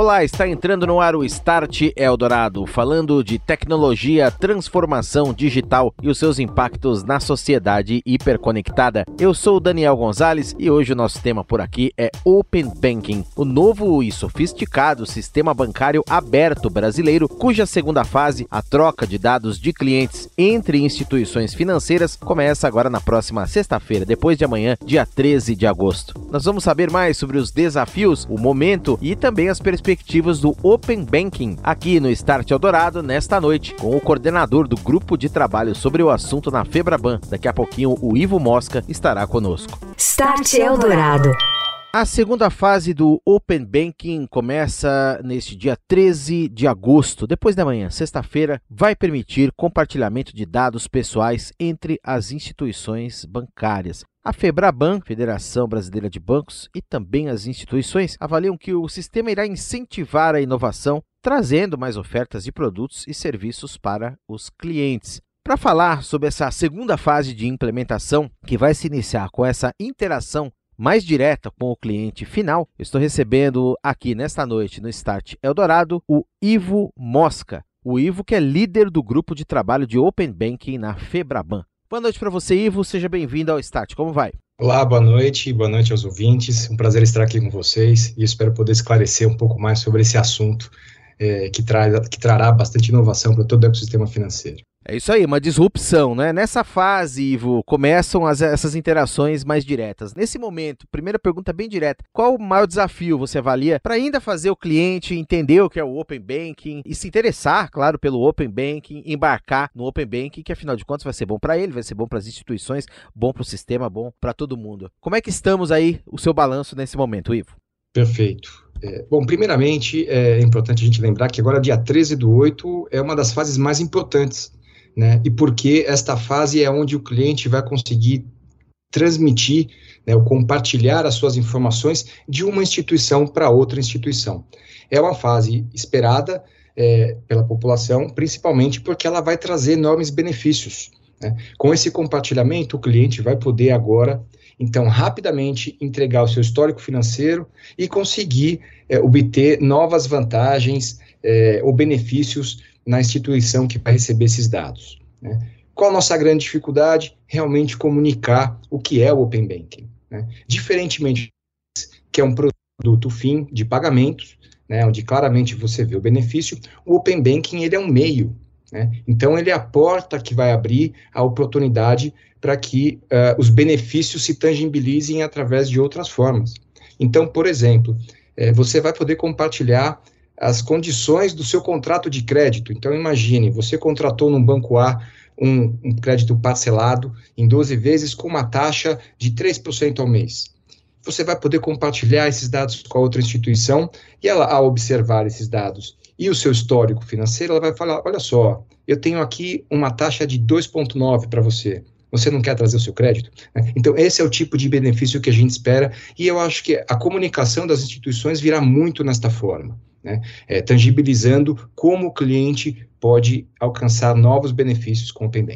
Olá, está entrando no ar o Start Eldorado, falando de tecnologia, transformação digital e os seus impactos na sociedade hiperconectada. Eu sou Daniel Gonzalez e hoje o nosso tema por aqui é Open Banking, o novo e sofisticado sistema bancário aberto brasileiro, cuja segunda fase, a troca de dados de clientes entre instituições financeiras, começa agora na próxima sexta-feira, depois de amanhã, dia 13 de agosto. Nós vamos saber mais sobre os desafios, o momento e também as perspectivas perspectivas do Open Banking aqui no Start Eldorado nesta noite, com o coordenador do grupo de trabalho sobre o assunto na Febraban. Daqui a pouquinho o Ivo Mosca estará conosco. Start Eldorado. A segunda fase do Open Banking começa neste dia 13 de agosto, depois da manhã, sexta-feira, vai permitir compartilhamento de dados pessoais entre as instituições bancárias. A Febraban, Federação Brasileira de Bancos, e também as instituições avaliam que o sistema irá incentivar a inovação, trazendo mais ofertas de produtos e serviços para os clientes. Para falar sobre essa segunda fase de implementação, que vai se iniciar com essa interação mais direta com o cliente final, estou recebendo aqui nesta noite no Start Eldorado o Ivo Mosca. O Ivo que é líder do grupo de trabalho de Open Banking na Febraban. Boa noite para você, Ivo. Seja bem-vindo ao Start. Como vai? Olá, boa noite. Boa noite aos ouvintes. Um prazer estar aqui com vocês e espero poder esclarecer um pouco mais sobre esse assunto é, que, que trará bastante inovação para todo o ecossistema financeiro. É isso aí, uma disrupção, né? Nessa fase, Ivo, começam as, essas interações mais diretas. Nesse momento, primeira pergunta bem direta: qual o maior desafio você avalia para ainda fazer o cliente entender o que é o Open Banking e se interessar, claro, pelo Open Banking, embarcar no Open Banking, que afinal de contas vai ser bom para ele, vai ser bom para as instituições, bom para o sistema, bom para todo mundo. Como é que estamos aí, o seu balanço nesse momento, Ivo? Perfeito. É, bom, primeiramente, é importante a gente lembrar que agora, dia 13 do 8, é uma das fases mais importantes né? E porque esta fase é onde o cliente vai conseguir transmitir, né, ou compartilhar as suas informações de uma instituição para outra instituição. É uma fase esperada é, pela população, principalmente porque ela vai trazer enormes benefícios. Né? Com esse compartilhamento, o cliente vai poder agora, então, rapidamente entregar o seu histórico financeiro e conseguir é, obter novas vantagens é, ou benefícios na instituição que vai receber esses dados. Né? Qual a nossa grande dificuldade? Realmente comunicar o que é o Open Banking. Né? Diferentemente, que é um produto fim de pagamentos, né, onde claramente você vê o benefício, o Open Banking ele é um meio. Né? Então, ele é a porta que vai abrir a oportunidade para que uh, os benefícios se tangibilizem através de outras formas. Então, por exemplo, eh, você vai poder compartilhar as condições do seu contrato de crédito. Então, imagine, você contratou num banco A um, um crédito parcelado em 12 vezes com uma taxa de 3% ao mês. Você vai poder compartilhar esses dados com a outra instituição e ela, ao observar esses dados e o seu histórico financeiro, ela vai falar: olha só, eu tenho aqui uma taxa de 2,9 para você. Você não quer trazer o seu crédito? Então, esse é o tipo de benefício que a gente espera, e eu acho que a comunicação das instituições virá muito nesta forma né? É, tangibilizando como o cliente pode alcançar novos benefícios com o Open.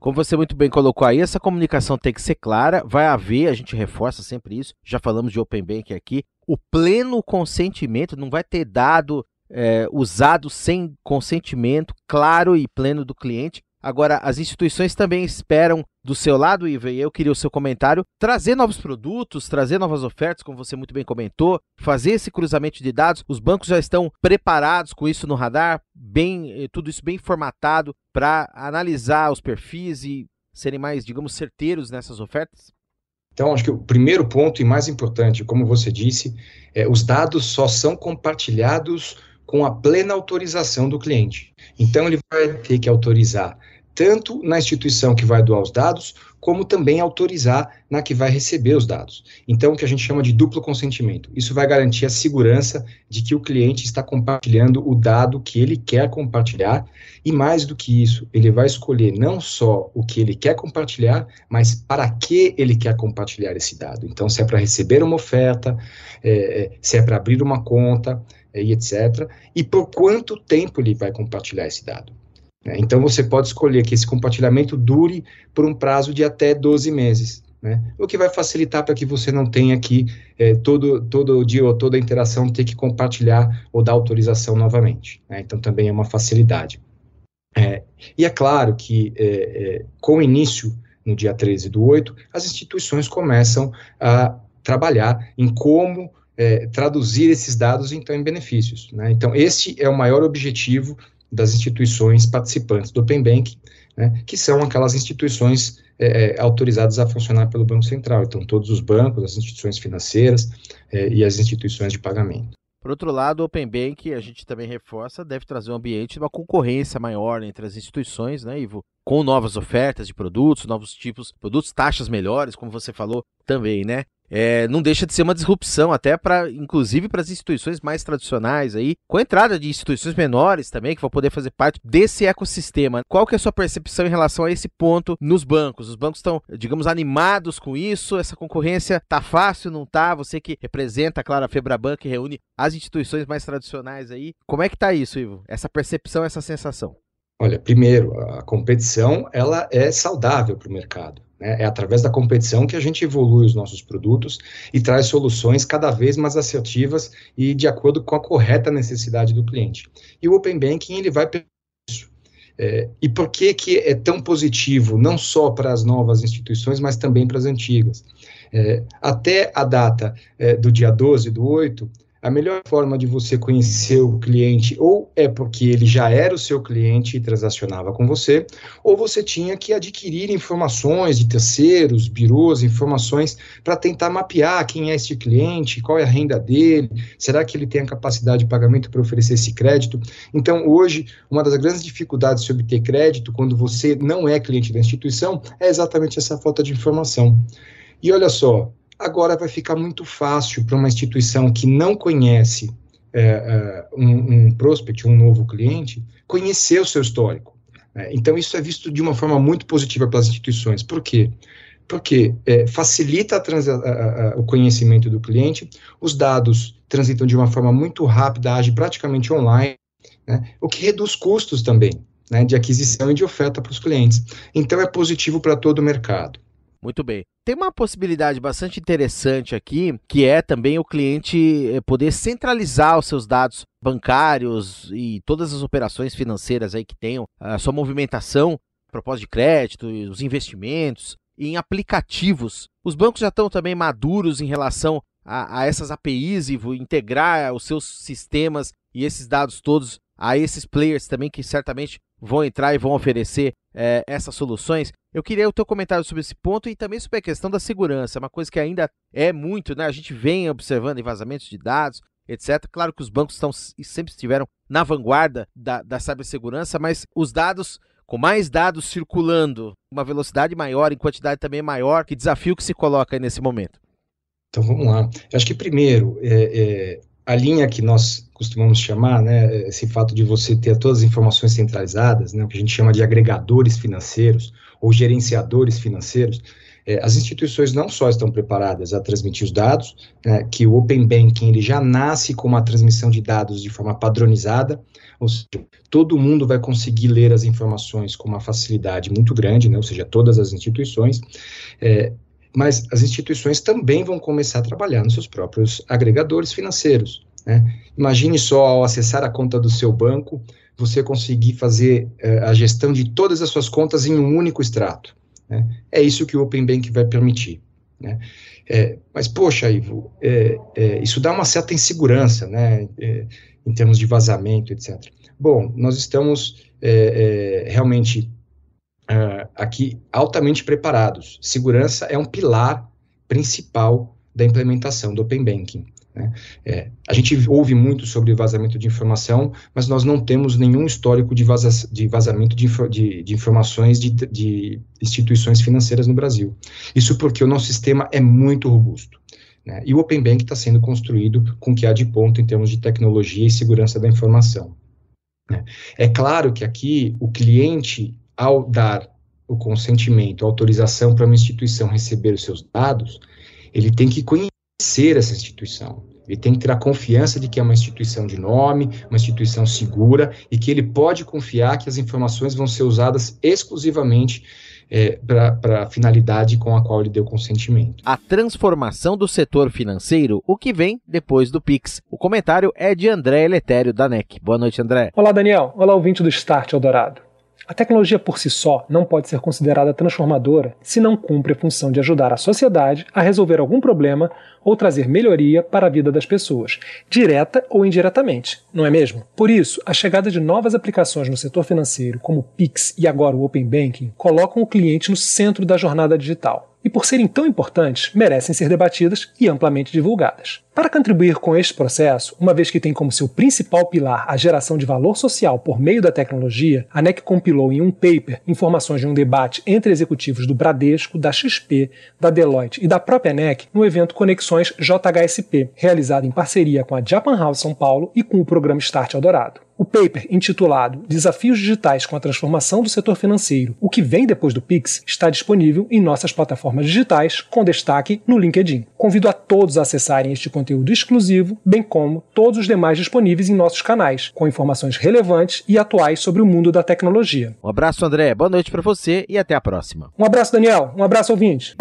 Como você muito bem colocou aí, essa comunicação tem que ser clara, vai haver, a gente reforça sempre isso, já falamos de Open Banking aqui, o pleno consentimento não vai ter dado é, usado sem consentimento claro e pleno do cliente, Agora, as instituições também esperam do seu lado, Iva, e eu queria o seu comentário, trazer novos produtos, trazer novas ofertas, como você muito bem comentou, fazer esse cruzamento de dados. Os bancos já estão preparados com isso no radar, bem, eh, tudo isso bem formatado para analisar os perfis e serem mais, digamos, certeiros nessas ofertas? Então, acho que o primeiro ponto e mais importante, como você disse, é os dados só são compartilhados com a plena autorização do cliente. Então, ele vai ter que autorizar tanto na instituição que vai doar os dados, como também autorizar na que vai receber os dados. Então, o que a gente chama de duplo consentimento. Isso vai garantir a segurança de que o cliente está compartilhando o dado que ele quer compartilhar, e mais do que isso, ele vai escolher não só o que ele quer compartilhar, mas para que ele quer compartilhar esse dado. Então, se é para receber uma oferta, é, é se é para abrir uma conta, é, e etc. E por quanto tempo ele vai compartilhar esse dado. Né? Então, você pode escolher que esse compartilhamento dure por um prazo de até 12 meses. Né? O que vai facilitar para que você não tenha aqui é, todo, todo dia ou toda interação ter que compartilhar ou dar autorização novamente. Né? Então, também é uma facilidade. É, e é claro que, é, é com o início, no dia 13 do 8, as instituições começam a trabalhar em como é, traduzir esses dados, então, em benefícios. Né? Então, esse é o maior objetivo das instituições participantes do Open Bank, né, que são aquelas instituições é, é, autorizadas a funcionar pelo Banco Central. Então, todos os bancos, as instituições financeiras é, e as instituições de pagamento. Por outro lado, o Open Bank, a gente também reforça, deve trazer um ambiente de uma concorrência maior entre as instituições, né, Ivo? Com novas ofertas de produtos, novos tipos de produtos, taxas melhores, como você falou também, né? É, não deixa de ser uma disrupção até para, inclusive, para as instituições mais tradicionais aí, com a entrada de instituições menores também que vão poder fazer parte desse ecossistema. Qual que é a sua percepção em relação a esse ponto nos bancos? Os bancos estão, digamos, animados com isso? Essa concorrência tá fácil, não tá? Você que representa, claro, a Febraban que reúne as instituições mais tradicionais aí, como é que tá isso, Ivo? Essa percepção, essa sensação? Olha, primeiro, a competição ela é saudável para o mercado. Né? É através da competição que a gente evolui os nossos produtos e traz soluções cada vez mais assertivas e de acordo com a correta necessidade do cliente. E o Open Banking ele vai isso. É, e por que, que é tão positivo, não só para as novas instituições, mas também para as antigas? É, até a data é, do dia 12 do 8, a melhor forma de você conhecer o cliente ou é porque ele já era o seu cliente e transacionava com você, ou você tinha que adquirir informações de terceiros, birôs, informações para tentar mapear quem é este cliente, qual é a renda dele, será que ele tem a capacidade de pagamento para oferecer esse crédito. Então, hoje, uma das grandes dificuldades de obter crédito quando você não é cliente da instituição é exatamente essa falta de informação. E olha só, Agora vai ficar muito fácil para uma instituição que não conhece é, é, um, um prospect, um novo cliente, conhecer o seu histórico. Né? Então, isso é visto de uma forma muito positiva pelas instituições. Por quê? Porque é, facilita a a, a, o conhecimento do cliente, os dados transitam de uma forma muito rápida, age praticamente online, né? o que reduz custos também né, de aquisição e de oferta para os clientes. Então, é positivo para todo o mercado. Muito bem. Tem uma possibilidade bastante interessante aqui, que é também o cliente eh, poder centralizar os seus dados bancários e todas as operações financeiras aí que tenham, a sua movimentação, propósito de crédito, os investimentos, em aplicativos. Os bancos já estão também maduros em relação a, a essas APIs e integrar os seus sistemas e esses dados todos a esses players também que certamente vão entrar e vão oferecer é, essas soluções. Eu queria o teu comentário sobre esse ponto e também sobre a questão da segurança, uma coisa que ainda é muito, né? A gente vem observando vazamentos de dados, etc. Claro que os bancos estão e sempre estiveram na vanguarda da, da cibersegurança, mas os dados, com mais dados circulando, uma velocidade maior, em quantidade também maior, que desafio que se coloca nesse momento? Então vamos lá. Eu acho que primeiro, é, é, a linha que nós costumamos chamar, né, esse fato de você ter todas as informações centralizadas, né, o que a gente chama de agregadores financeiros ou gerenciadores financeiros, é, as instituições não só estão preparadas a transmitir os dados, né, que o Open Banking ele já nasce com uma transmissão de dados de forma padronizada, ou seja, todo mundo vai conseguir ler as informações com uma facilidade muito grande, né, ou seja, todas as instituições, é, mas as instituições também vão começar a trabalhar nos seus próprios agregadores financeiros. Né? Imagine só, ao acessar a conta do seu banco, você conseguir fazer eh, a gestão de todas as suas contas em um único extrato. Né? É isso que o Open Bank vai permitir. Né? É, mas, poxa, Ivo, é, é, isso dá uma certa insegurança, né, em termos de vazamento, etc. Bom, nós estamos realmente uh, aqui altamente preparados. Segurança é um pilar principal da implementação do Open Banking. Né? É, a gente ouve muito sobre vazamento de informação, mas nós não temos nenhum histórico de, vaza, de vazamento de, de, de informações de, instituições financeiras no Brasil. Isso porque o nosso sistema é muito robusto. Né? E o Open Bank está sendo construído com o que há de ponto em termos de tecnologia e segurança da informação. Né? É claro que aqui o cliente, ao dar o consentimento, a autorização para uma instituição receber os seus dados, ele tem que conhecer essa instituição. Ele tem que ter a confiança de que é uma instituição de nome, uma instituição segura e que ele pode confiar que as informações vão ser usadas exclusivamente é, para a finalidade com a qual ele deu consentimento. A transformação do setor financeiro, o que vem depois do Pix. O comentário é de André Eletério, da NEC. Boa noite, André. Olá, Daniel. Olá, ouvinte do Start Eldorado. A tecnologia por si só não pode ser considerada transformadora se não cumpre a função de ajudar a sociedade a resolver algum problema ou trazer melhoria para a vida das pessoas, direta ou indiretamente, não é mesmo? Por isso, a chegada de novas aplicações no setor financeiro, como o Pix e agora o Open Banking, colocam o cliente no centro da jornada digital e, por serem tão importantes, merecem ser debatidas e amplamente divulgadas. Para contribuir com este processo, uma vez que tem como seu principal pilar a geração de valor social por meio da tecnologia, a NEC compilou em um paper informações de um debate entre executivos do Bradesco, da XP, da Deloitte e da própria NEC no evento Conexões JHSP, realizado em parceria com a Japan House São Paulo e com o programa Start Eldorado. O paper, intitulado Desafios Digitais com a Transformação do Setor Financeiro: O que vem depois do Pix, está disponível em nossas plataformas digitais, com destaque no LinkedIn. Convido a todos a acessarem este conteúdo exclusivo, bem como todos os demais disponíveis em nossos canais, com informações relevantes e atuais sobre o mundo da tecnologia. Um abraço, André. Boa noite para você e até a próxima. Um abraço, Daniel. Um abraço, ouvinte.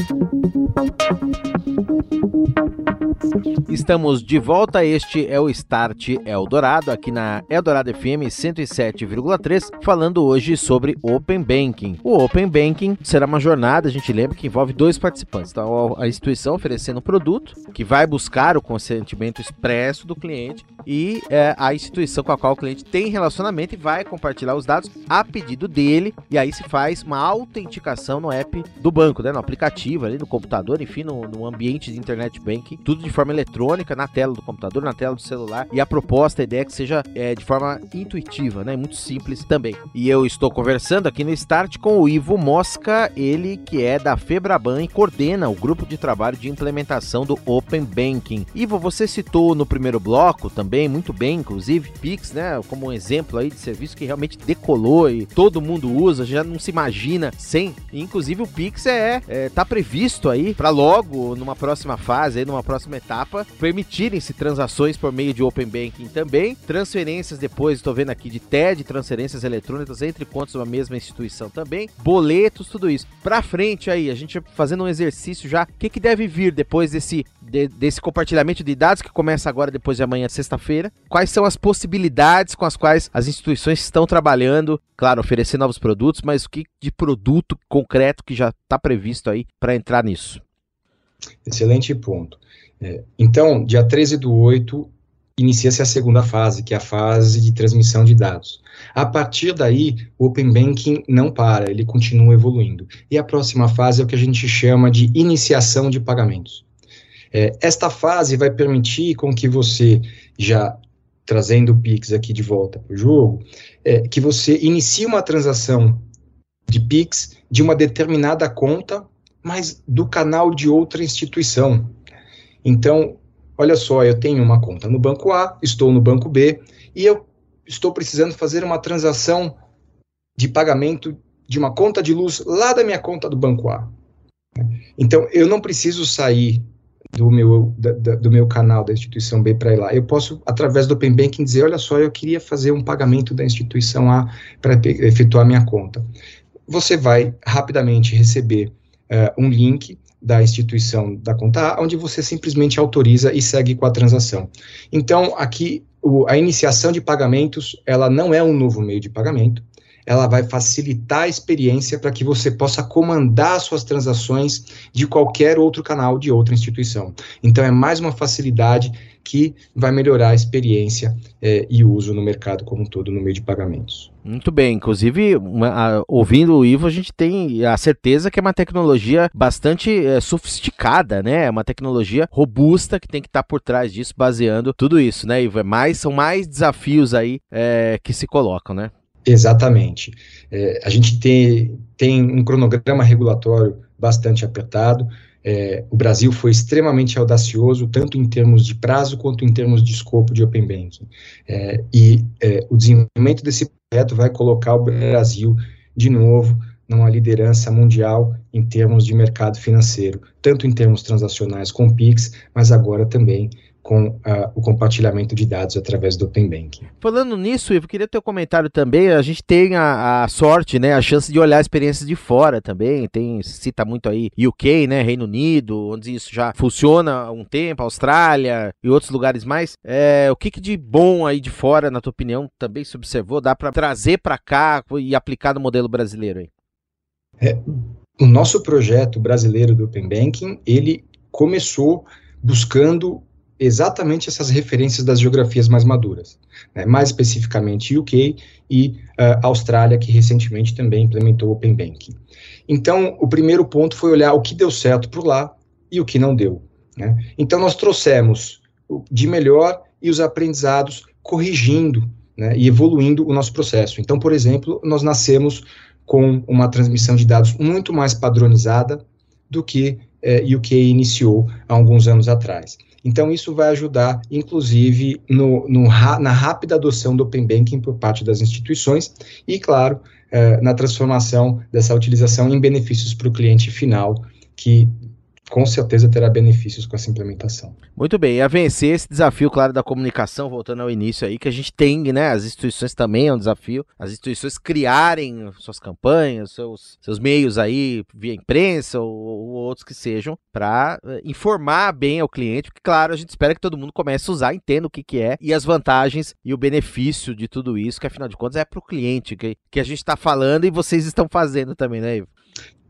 Estamos de volta. Este é o Start Eldorado, aqui na Eldorado FM 107,3, falando hoje sobre Open Banking. O Open Banking será uma jornada, a gente lembra, que envolve dois participantes. Então, a instituição oferecendo um produto que vai buscar o consentimento expresso do cliente e é, a instituição com a qual o cliente tem relacionamento e vai compartilhar os dados a pedido dele. E aí se faz uma autenticação no app do banco, né, no aplicativo, ali no computador, enfim, no, no ambiente de internet banking, tudo de forma eletrônica, na tela do computador, na tela do celular. E a proposta, a ideia é que seja é, de forma intuitiva, né? Muito simples também. E eu estou conversando aqui no Start com o Ivo Mosca, ele que é da Febraban e coordena o grupo de trabalho de implementação do Open Banking. Ivo, você citou no primeiro bloco também, muito bem, inclusive, Pix, né? Como um exemplo aí de serviço que realmente decolou e todo mundo usa, já não se imagina sem. Inclusive o Pix é, é tá previsto aí para logo numa próxima fase, aí, numa próxima etapa, permitirem-se transações por meio de Open Banking também, transferências depois, estou vendo aqui de TED, transferências eletrônicas entre contas de uma mesma instituição também, boletos, tudo isso. Para frente aí, a gente fazendo um exercício já, o que, que deve vir depois desse de, desse compartilhamento de dados que começa agora depois de amanhã, sexta-feira. Quais são as possibilidades com as quais as instituições estão trabalhando? Claro, oferecer novos produtos, mas o que de produto concreto que já está previsto aí para entrar nisso? Excelente ponto. É, então, dia 13 do 8, inicia-se a segunda fase, que é a fase de transmissão de dados. A partir daí, o Open Banking não para, ele continua evoluindo. E a próxima fase é o que a gente chama de iniciação de pagamentos. É, esta fase vai permitir com que você, já trazendo o Pix aqui de volta para o jogo, é, que você inicie uma transação de Pix de uma determinada conta, mas do canal de outra instituição. Então, olha só, eu tenho uma conta no banco A, estou no banco B, e eu estou precisando fazer uma transação de pagamento de uma conta de luz lá da minha conta do banco A. Então, eu não preciso sair do meu, da, da, do meu canal da instituição B para ir lá. Eu posso, através do Open Banking, dizer, olha só, eu queria fazer um pagamento da instituição A para efetuar minha conta. Você vai rapidamente receber uh, um link da instituição da conta A, onde você simplesmente autoriza e segue com a transação. Então, aqui, o, a iniciação de pagamentos, ela não é um novo meio de pagamento, ela vai facilitar a experiência para que você possa comandar suas transações de qualquer outro canal de outra instituição. Então, é mais uma facilidade que vai melhorar a experiência é, e uso no mercado como um todo no meio de pagamentos. Muito bem, inclusive, uma, a, ouvindo o Ivo, a gente tem a certeza que é uma tecnologia bastante é, sofisticada, né? É uma tecnologia robusta que tem que estar tá por trás disso, baseando tudo isso, né, Ivo? É mais, são mais desafios aí é, que se colocam, né? Exatamente. É, a gente tem, tem um cronograma regulatório bastante apertado. É, o Brasil foi extremamente audacioso, tanto em termos de prazo quanto em termos de escopo de Open Banking. É, e é, o desenvolvimento desse projeto vai colocar o Brasil, de novo, numa liderança mundial em termos de mercado financeiro, tanto em termos transacionais com PIX, mas agora também com uh, o compartilhamento de dados através do Open Banking. Falando nisso, Ivo, queria ter um comentário também. A gente tem a, a, sorte, né, a chance de olhar experiências de fora também. Tem cita muito aí UK, né, Reino Unido, onde isso já funciona há um tempo, Austrália e outros lugares mais. É, o que, que de bom aí de fora, na tua opinião, também se observou, dá para trazer para cá e aplicar no modelo brasileiro aí? É, o nosso projeto brasileiro do Open Banking, ele começou buscando exatamente essas referências das geografias mais maduras, né, mais especificamente UK e uh, Austrália, que recentemente também implementou Open Banking. Então, o primeiro ponto foi olhar o que deu certo por lá e o que não deu. Né? Então, nós trouxemos de melhor e os aprendizados corrigindo né, e evoluindo o nosso processo. Então, por exemplo, nós nascemos com uma transmissão de dados muito mais padronizada do que eh, UK iniciou há alguns anos atrás. Então, isso vai ajudar, inclusive, no, no, na rápida adoção do Open Banking por parte das instituições e, claro, eh, na transformação dessa utilização em benefícios para o cliente final, que com certeza terá benefícios com essa implementação. Muito bem, e a vencer esse desafio, claro, da comunicação, voltando ao início aí, que a gente tem, né? As instituições também é um desafio, as instituições criarem suas campanhas, seus, seus meios aí, via imprensa ou, ou outros que sejam, para eh, informar bem ao cliente, porque, claro, a gente espera que todo mundo comece a usar, entenda o que, que é e as vantagens e o benefício de tudo isso, que afinal de contas é para o cliente que, que a gente está falando e vocês estão fazendo também, né, Ivo?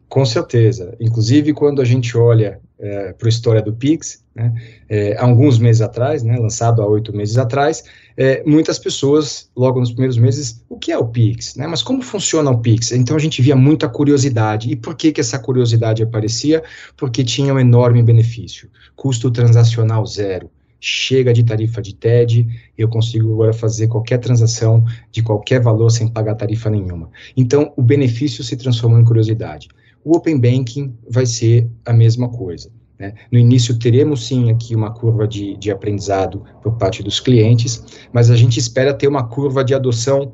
Com certeza. Inclusive, quando a gente olha é, para a história do Pix, né, é, alguns meses atrás, né, lançado há oito meses atrás, é, muitas pessoas, logo nos primeiros meses, o que é o Pix? Né, mas como funciona o Pix? Então a gente via muita curiosidade. E por que, que essa curiosidade aparecia? Porque tinha um enorme benefício. Custo transacional zero. Chega de tarifa de TED, eu consigo agora fazer qualquer transação de qualquer valor sem pagar tarifa nenhuma. Então, o benefício se transformou em curiosidade. O Open Banking vai ser a mesma coisa. Né? No início, teremos sim aqui uma curva de, de aprendizado por parte dos clientes, mas a gente espera ter uma curva de adoção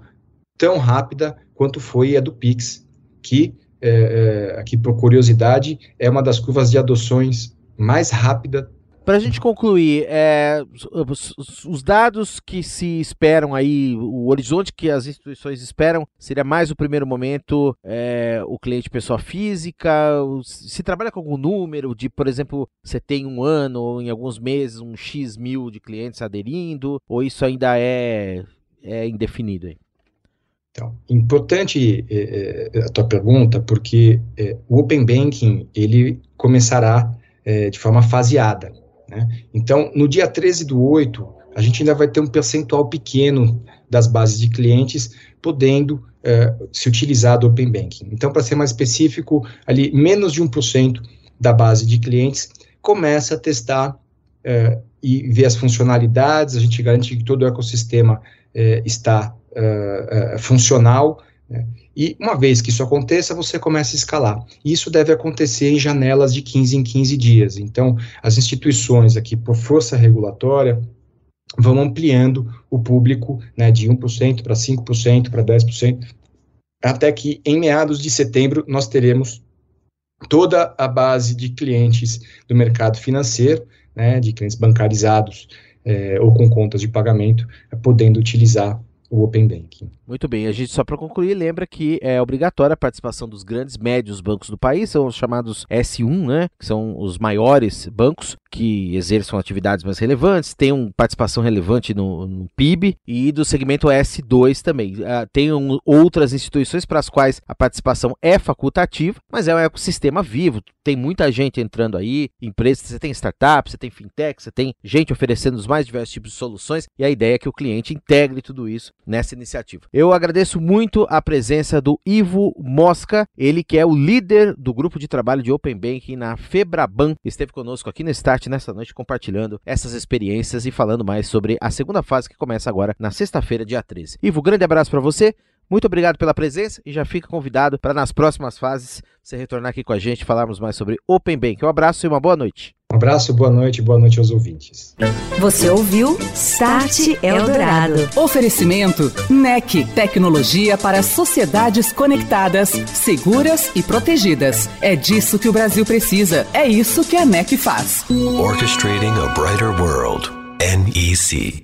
tão rápida quanto foi a do Pix, que, é, é, aqui por curiosidade, é uma das curvas de adoções mais rápida para a gente concluir, é, os, os, dados que se esperam aí, o horizonte que as instituições esperam, seria mais o primeiro momento é, o cliente pessoa física? Se trabalha com algum número de, por exemplo, você tem um ano ou em alguns meses um X mil de clientes aderindo, ou isso ainda é, é indefinido aí? Então, importante é, é a tua pergunta, porque é, o Open Banking ele começará é, de forma faseada. Né? Então, no dia 13 do 8, a gente ainda vai ter um percentual pequeno das bases de clientes podendo eh, se utilizar do Open Banking. Então, para ser mais específico, ali menos de 1% da base de clientes começa a testar eh, e ver as funcionalidades, a gente garante que todo o ecossistema eh, está funcional, né? E uma vez que isso aconteça, você começa a escalar. Isso deve acontecer em janelas de 15 em 15 dias. Então, as instituições aqui, por força regulatória, vão ampliando o público né, de 1% para 5%, para 10%, até que em meados de setembro nós teremos toda a base de clientes do mercado financeiro, né, de clientes bancarizados é, ou com contas de pagamento, podendo utilizar o Open Banking. Muito bem, a gente só para concluir lembra que é obrigatória a participação dos grandes médios bancos do país, são os chamados S1, né, que são os maiores bancos que exerçam atividades mais relevantes, uma participação relevante no, no PIB e do segmento S2 também. Uh, tem outras instituições para as quais a participação é facultativa, mas é um ecossistema vivo, tem muita gente entrando aí, empresas, você tem startups, você tem fintech, você tem gente oferecendo os mais diversos tipos de soluções e a ideia é que o cliente integre tudo isso nessa iniciativa. Eu agradeço muito a presença do Ivo Mosca, ele que é o líder do grupo de trabalho de Open Banking na Febraban, esteve conosco aqui no Start nessa noite compartilhando essas experiências e falando mais sobre a segunda fase que começa agora na sexta-feira, dia 13. Ivo, grande abraço para você. Muito obrigado pela presença e já fica convidado para nas próximas fases você retornar aqui com a gente e falarmos mais sobre Open Bank. Um abraço e uma boa noite. Um abraço, boa noite, boa noite aos ouvintes. Você ouviu Start Eldorado. Oferecimento NEC, tecnologia para sociedades conectadas, seguras e protegidas. É disso que o Brasil precisa. É isso que a NEC faz. Orchestrating a brighter world. NEC.